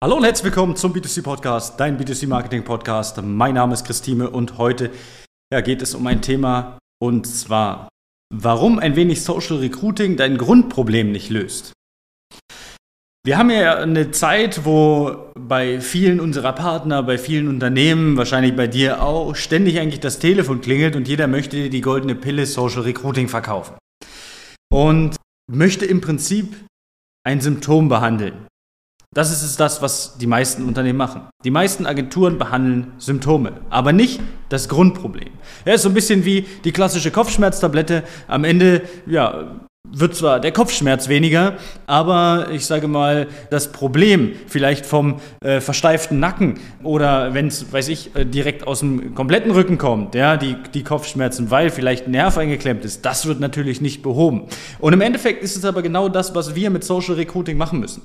Hallo und herzlich willkommen zum B2C Podcast, dein B2C Marketing Podcast. Mein Name ist Christine und heute ja, geht es um ein Thema und zwar, warum ein wenig Social Recruiting dein Grundproblem nicht löst. Wir haben ja eine Zeit, wo bei vielen unserer Partner, bei vielen Unternehmen, wahrscheinlich bei dir auch, ständig eigentlich das Telefon klingelt und jeder möchte dir die goldene Pille Social Recruiting verkaufen. Und möchte im Prinzip ein Symptom behandeln. Das ist das, was die meisten Unternehmen machen. Die meisten Agenturen behandeln Symptome, aber nicht das Grundproblem. Ja, ist so ein bisschen wie die klassische Kopfschmerztablette. Am Ende, ja, wird zwar der Kopfschmerz weniger, aber ich sage mal, das Problem vielleicht vom äh, versteiften Nacken oder wenn es, weiß ich, äh, direkt aus dem kompletten Rücken kommt, ja, die, die Kopfschmerzen, weil vielleicht ein Nerv eingeklemmt ist, das wird natürlich nicht behoben. Und im Endeffekt ist es aber genau das, was wir mit Social Recruiting machen müssen.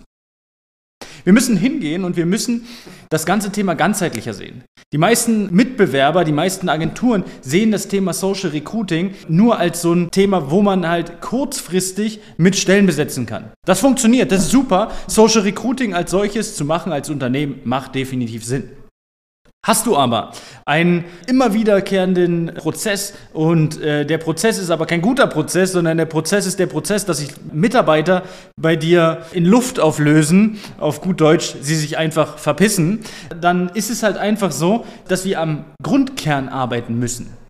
Wir müssen hingehen und wir müssen das ganze Thema ganzheitlicher sehen. Die meisten Mitbewerber, die meisten Agenturen sehen das Thema Social Recruiting nur als so ein Thema, wo man halt kurzfristig mit Stellen besetzen kann. Das funktioniert, das ist super. Social Recruiting als solches zu machen als Unternehmen macht definitiv Sinn. Hast du aber einen immer wiederkehrenden Prozess und äh, der Prozess ist aber kein guter Prozess, sondern der Prozess ist der Prozess, dass sich Mitarbeiter bei dir in Luft auflösen, auf gut Deutsch, sie sich einfach verpissen, dann ist es halt einfach so, dass wir am Grundkern arbeiten müssen.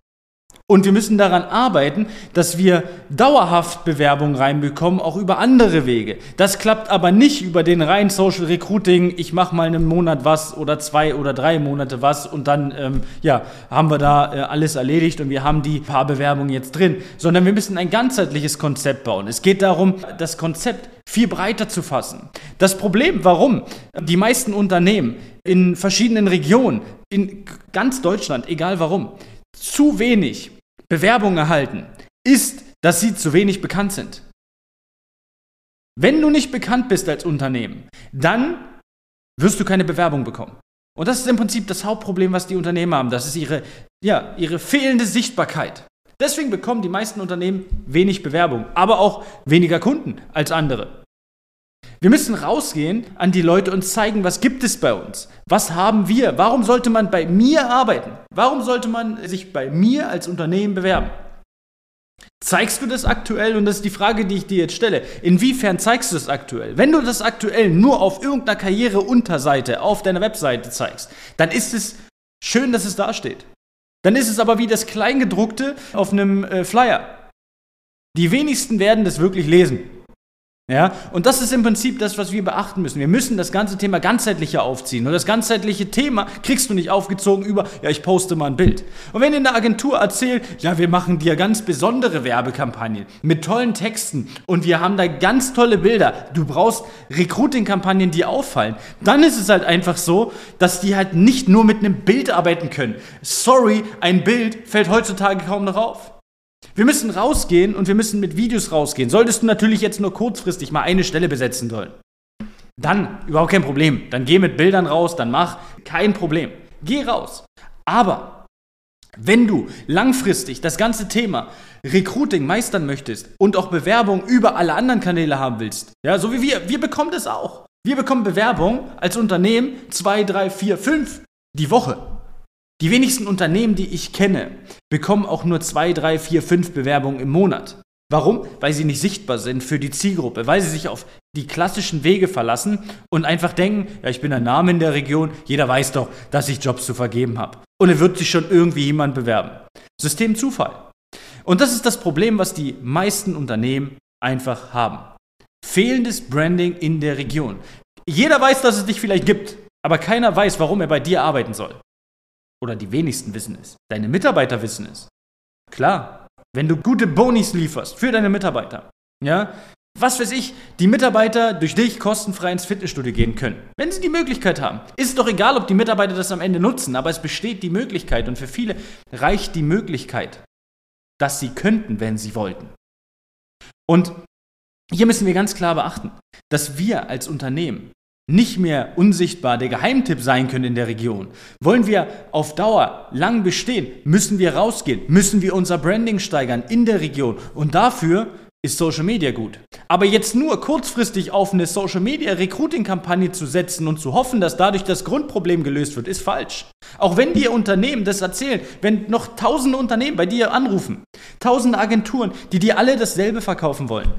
Und wir müssen daran arbeiten, dass wir dauerhaft Bewerbungen reinbekommen, auch über andere Wege. Das klappt aber nicht über den reinen Social Recruiting, ich mache mal einen Monat was oder zwei oder drei Monate was und dann ähm, ja, haben wir da äh, alles erledigt und wir haben die paar Bewerbungen jetzt drin. Sondern wir müssen ein ganzheitliches Konzept bauen. Es geht darum, das Konzept viel breiter zu fassen. Das Problem, warum die meisten Unternehmen in verschiedenen Regionen, in ganz Deutschland, egal warum, zu wenig Bewerbungen erhalten, ist, dass sie zu wenig bekannt sind. Wenn du nicht bekannt bist als Unternehmen, dann wirst du keine Bewerbung bekommen. Und das ist im Prinzip das Hauptproblem, was die Unternehmen haben. Das ist ihre, ja, ihre fehlende Sichtbarkeit. Deswegen bekommen die meisten Unternehmen wenig Bewerbung, aber auch weniger Kunden als andere. Wir müssen rausgehen an die Leute und zeigen, was gibt es bei uns? Was haben wir? Warum sollte man bei mir arbeiten? Warum sollte man sich bei mir als Unternehmen bewerben? Zeigst du das aktuell? Und das ist die Frage, die ich dir jetzt stelle. Inwiefern zeigst du das aktuell? Wenn du das aktuell nur auf irgendeiner Karriereunterseite auf deiner Webseite zeigst, dann ist es schön, dass es da steht. Dann ist es aber wie das Kleingedruckte auf einem äh, Flyer. Die wenigsten werden das wirklich lesen. Ja, und das ist im Prinzip das, was wir beachten müssen. Wir müssen das ganze Thema ganzheitlicher aufziehen. Und das ganzheitliche Thema kriegst du nicht aufgezogen über, ja, ich poste mal ein Bild. Und wenn in der Agentur erzählt, ja, wir machen dir ganz besondere Werbekampagnen mit tollen Texten und wir haben da ganz tolle Bilder. Du brauchst Recruiting-Kampagnen, die auffallen. Dann ist es halt einfach so, dass die halt nicht nur mit einem Bild arbeiten können. Sorry, ein Bild fällt heutzutage kaum noch auf. Wir müssen rausgehen und wir müssen mit Videos rausgehen. Solltest du natürlich jetzt nur kurzfristig mal eine Stelle besetzen sollen. Dann überhaupt kein Problem. Dann geh mit Bildern raus, dann mach kein Problem. Geh raus. Aber wenn du langfristig das ganze Thema Recruiting meistern möchtest und auch Bewerbung über alle anderen Kanäle haben willst, ja, so wie wir, wir bekommen das auch. Wir bekommen Bewerbung als Unternehmen zwei, drei, vier, fünf die Woche. Die wenigsten Unternehmen, die ich kenne, bekommen auch nur zwei, drei, vier, fünf Bewerbungen im Monat. Warum? Weil sie nicht sichtbar sind für die Zielgruppe, weil sie sich auf die klassischen Wege verlassen und einfach denken, ja, ich bin ein Name in der Region, jeder weiß doch, dass ich Jobs zu vergeben habe. Und es wird sich schon irgendwie jemand bewerben. System Zufall. Und das ist das Problem, was die meisten Unternehmen einfach haben. Fehlendes Branding in der Region. Jeder weiß, dass es dich vielleicht gibt, aber keiner weiß, warum er bei dir arbeiten soll oder die wenigsten wissen es. Deine Mitarbeiter wissen es. Klar, wenn du gute Bonis lieferst für deine Mitarbeiter, ja, was weiß ich, die Mitarbeiter durch dich kostenfrei ins Fitnessstudio gehen können. Wenn sie die Möglichkeit haben. Ist doch egal, ob die Mitarbeiter das am Ende nutzen, aber es besteht die Möglichkeit und für viele reicht die Möglichkeit, dass sie könnten, wenn sie wollten. Und hier müssen wir ganz klar beachten, dass wir als Unternehmen nicht mehr unsichtbar der Geheimtipp sein können in der Region. Wollen wir auf Dauer lang bestehen, müssen wir rausgehen, müssen wir unser Branding steigern in der Region. Und dafür ist Social Media gut. Aber jetzt nur kurzfristig auf eine Social Media Recruiting Kampagne zu setzen und zu hoffen, dass dadurch das Grundproblem gelöst wird, ist falsch. Auch wenn dir Unternehmen das erzählen, wenn noch tausende Unternehmen bei dir anrufen, tausende Agenturen, die dir alle dasselbe verkaufen wollen.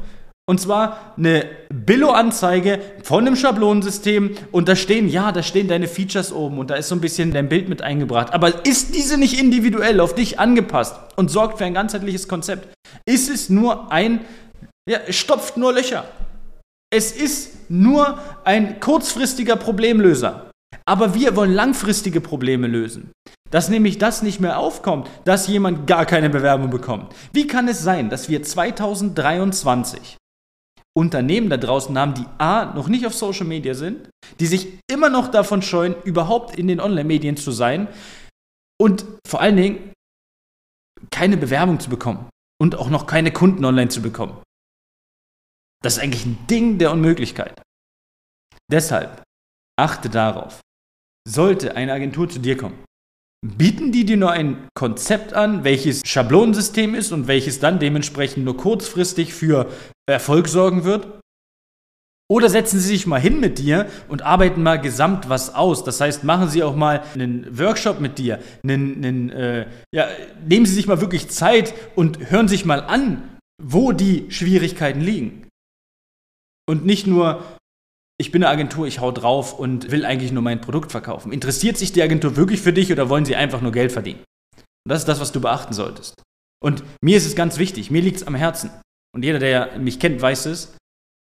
Und zwar eine Billo-Anzeige von einem Schablonensystem und da stehen, ja, da stehen deine Features oben und da ist so ein bisschen dein Bild mit eingebracht. Aber ist diese nicht individuell auf dich angepasst und sorgt für ein ganzheitliches Konzept? Ist es nur ein, ja, stopft nur Löcher. Es ist nur ein kurzfristiger Problemlöser. Aber wir wollen langfristige Probleme lösen. Dass nämlich das nicht mehr aufkommt, dass jemand gar keine Bewerbung bekommt. Wie kann es sein, dass wir 2023 Unternehmen da draußen haben, die A, noch nicht auf Social Media sind, die sich immer noch davon scheuen, überhaupt in den Online-Medien zu sein und vor allen Dingen keine Bewerbung zu bekommen und auch noch keine Kunden online zu bekommen. Das ist eigentlich ein Ding der Unmöglichkeit. Deshalb achte darauf, sollte eine Agentur zu dir kommen, bieten die dir nur ein Konzept an, welches Schablonensystem ist und welches dann dementsprechend nur kurzfristig für Erfolg sorgen wird? Oder setzen Sie sich mal hin mit dir und arbeiten mal gesamt was aus. Das heißt, machen Sie auch mal einen Workshop mit dir. Einen, einen, äh, ja, nehmen Sie sich mal wirklich Zeit und hören sich mal an, wo die Schwierigkeiten liegen. Und nicht nur, ich bin eine Agentur, ich hau drauf und will eigentlich nur mein Produkt verkaufen. Interessiert sich die Agentur wirklich für dich oder wollen sie einfach nur Geld verdienen? Und das ist das, was du beachten solltest. Und mir ist es ganz wichtig, mir liegt es am Herzen. Und jeder, der mich kennt, weiß es,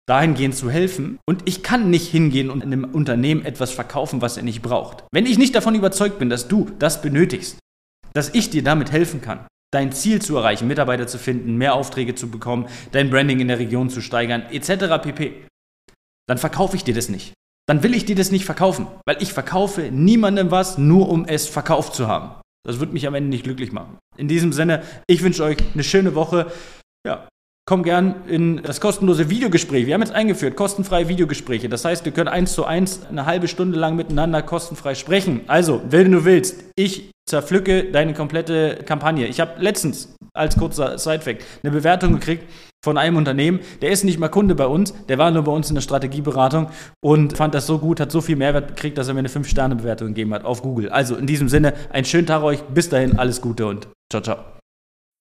dahingehend zu helfen. Und ich kann nicht hingehen und einem Unternehmen etwas verkaufen, was er nicht braucht. Wenn ich nicht davon überzeugt bin, dass du das benötigst, dass ich dir damit helfen kann, dein Ziel zu erreichen, Mitarbeiter zu finden, mehr Aufträge zu bekommen, dein Branding in der Region zu steigern, etc. pp dann verkaufe ich dir das nicht. Dann will ich dir das nicht verkaufen, weil ich verkaufe niemandem was, nur um es verkauft zu haben. Das wird mich am Ende nicht glücklich machen. In diesem Sinne, ich wünsche euch eine schöne Woche. Ja, komm gern in das kostenlose Videogespräch. Wir haben jetzt eingeführt, kostenfreie Videogespräche. Das heißt, wir können eins zu eins eine halbe Stunde lang miteinander kostenfrei sprechen. Also, wenn du willst, ich zerpflücke deine komplette Kampagne. Ich habe letztens als kurzer Sidefact eine Bewertung gekriegt von einem Unternehmen. Der ist nicht mal Kunde bei uns, der war nur bei uns in der Strategieberatung und fand das so gut, hat so viel Mehrwert gekriegt, dass er mir eine 5-Sterne-Bewertung gegeben hat auf Google. Also in diesem Sinne, einen schönen Tag euch, bis dahin, alles Gute und ciao, ciao.